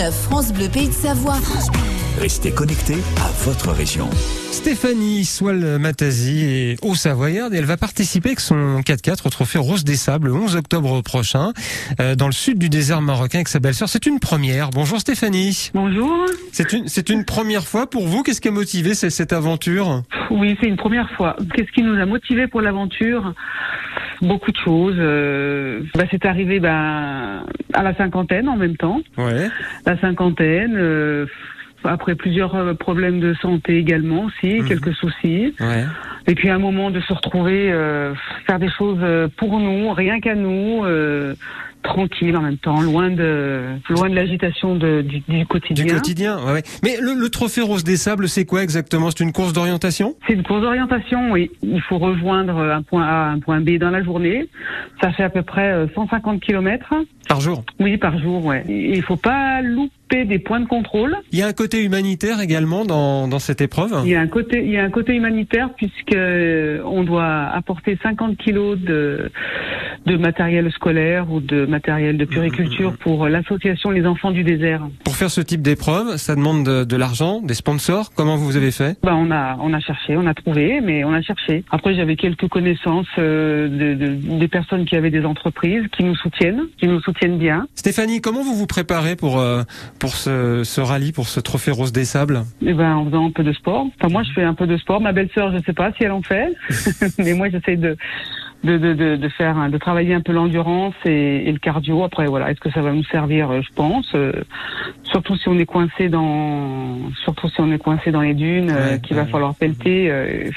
9 France Bleu Pays de Savoie. Restez connectés à votre région. Stéphanie Soile-Matazi est au Savoyard et elle va participer avec son 4x4 au Trophée Rose des Sables le 11 octobre prochain euh, dans le sud du désert marocain avec sa belle-sœur. C'est une première. Bonjour Stéphanie. Bonjour. C'est une, c'est une première fois pour vous. Qu'est-ce qui a motivé cette, cette aventure? Oui, c'est une première fois. Qu'est-ce qui nous a motivé pour l'aventure? Beaucoup de choses. Euh, bah, c'est arrivé bah, à la cinquantaine en même temps. Ouais. Cinquantaine. euh, après plusieurs euh, problèmes de santé également aussi, Mhm. quelques soucis. Ouais. Et puis un moment de se retrouver, euh, faire des choses pour nous, rien qu'à nous, euh, tranquille en même temps, loin de loin de l'agitation du, du Du quotidien. quotidien. Ouais. Mais le, le Trophée Rose des Sables, c'est quoi exactement? C'est une course d'orientation? C'est une course d'orientation, oui. Il faut rejoindre un point A, un point B dans la journée. Ça fait à peu près euh, 150 kilomètres. par jour? Oui, par jour, ouais. Il faut pas louper des points de contrôle. Il y a un côté humanitaire également dans, dans cette épreuve? Il y a un côté, il y a un côté humanitaire puisque euh, on doit apporter 50 kilos de, de matériel scolaire ou de matériel de puriculture pour l'association Les Enfants du désert. Pour faire ce type d'épreuve, ça demande de, de l'argent, des sponsors. Comment vous avez fait? Ben, on a, on a cherché, on a trouvé, mais on a cherché. Après, j'avais quelques connaissances euh, de, de- des personnes qui avaient des entreprises qui nous soutiennent, qui nous soutiennent bien. Stéphanie, comment vous vous préparez pour euh, pour ce, ce rallye, pour ce trophée Rose des Sables? Et ben, en faisant un peu de sport. Enfin, moi, je fais un peu de sport. Ma belle-sœur, je sais pas si elle en fait, mais moi, j'essaie de de, de, de, de faire, de travailler un peu l'endurance et, et le cardio. Après, voilà, est-ce que ça va nous servir Euh, Je pense. Euh, surtout si on est coincé dans, surtout si on est coincé dans les dunes, euh, Ouais, qu'il va falloir pelleter. euh,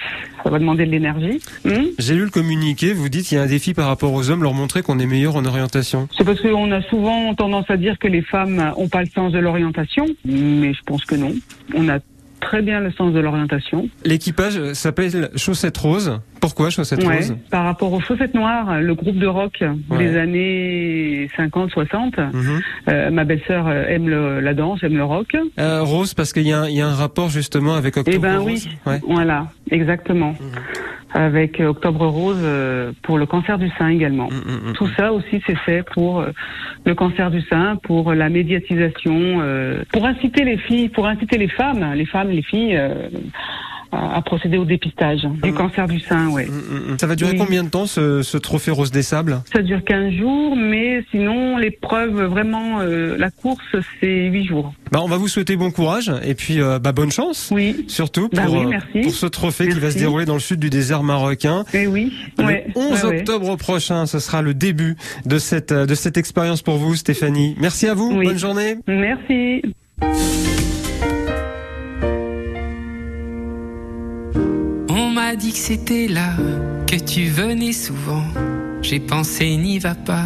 ça va demander de l'énergie. Hum J'ai lu le communiqué, vous dites il y a un défi par rapport aux hommes, leur montrer qu'on est meilleur en orientation. C'est parce qu'on a souvent tendance à dire que les femmes ont pas le sens de l'orientation, mais je pense que non. On a très bien le sens de l'orientation. L'équipage s'appelle Chaussette Rose. Pourquoi Chaussette Ouais. Rose Par rapport aux chaussettes noires, le groupe de rock Ouais. des années 50, 60, Mhm. euh, ma belle-sœur euh, aime le- la danse, aime le rock. Euh, Rose, parce qu'il y, a un- il y a un rapport justement avec Octobre Eh ben oui, Ouais. voilà, exactement. Avec euh, Octobre Rose euh, pour le cancer du sein également. Mm, mm, mm. Tout ça aussi, c'est fait pour euh, le cancer du sein, pour la médiatisation, euh, pour inciter les filles, pour inciter les femmes, les femmes, les filles, euh, à, à procéder au dépistage du cancer du sein. Ouais. Mm, mm. Ça va durer Oui. combien de temps ce, ce trophée Rose des Sables? Ça dure 15 jours, mais sinon l'épreuve, vraiment, euh, la course, c'est 8 jours. bah, On va vous souhaiter bon courage et puis euh, bah, bonne chance. Oui, Surtout Bah pour, oui, merci. pour ce trophée qui va se dérouler dans le sud du désert marocain. et oui. Le ouais, 11 ouais, ouais. octobre prochain, ce sera le début de cette, de cette expérience pour vous, Stéphanie. Merci à vous. Oui. Bonne journée. Merci. M'a dit que c'était là, que tu venais souvent. J'ai pensé n'y va pas.